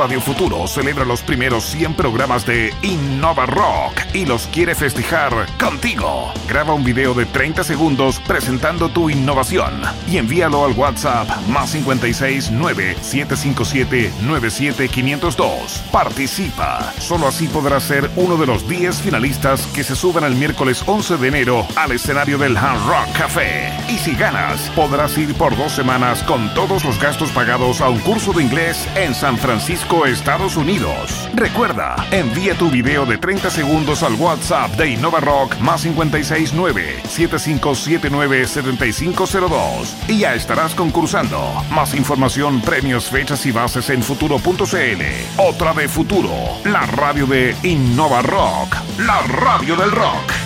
Radio Futuro celebra los primeros 100 programas de Innova Rock y los quiere festejar contigo. Graba un video de 30 segundos presentando tu innovación y envíalo al WhatsApp más 56 9 757 97502. Participa. Solo así podrás ser uno de los 10 finalistas que se suben el miércoles 11 de enero al escenario del Hard Rock Café. Y si ganas, podrás ir por dos semanas con todos los gastos pagados a un curso de inglés en San Francisco, Estados Unidos. Recuerda, envía tu video de 30 segundos al WhatsApp de Innova Rock más 569 7579 7502 y ya estarás concursando. Más información, premios, fechas y bases en futuro.cl. Otra de Futuro, la radio de Innova Rock, la radio del rock.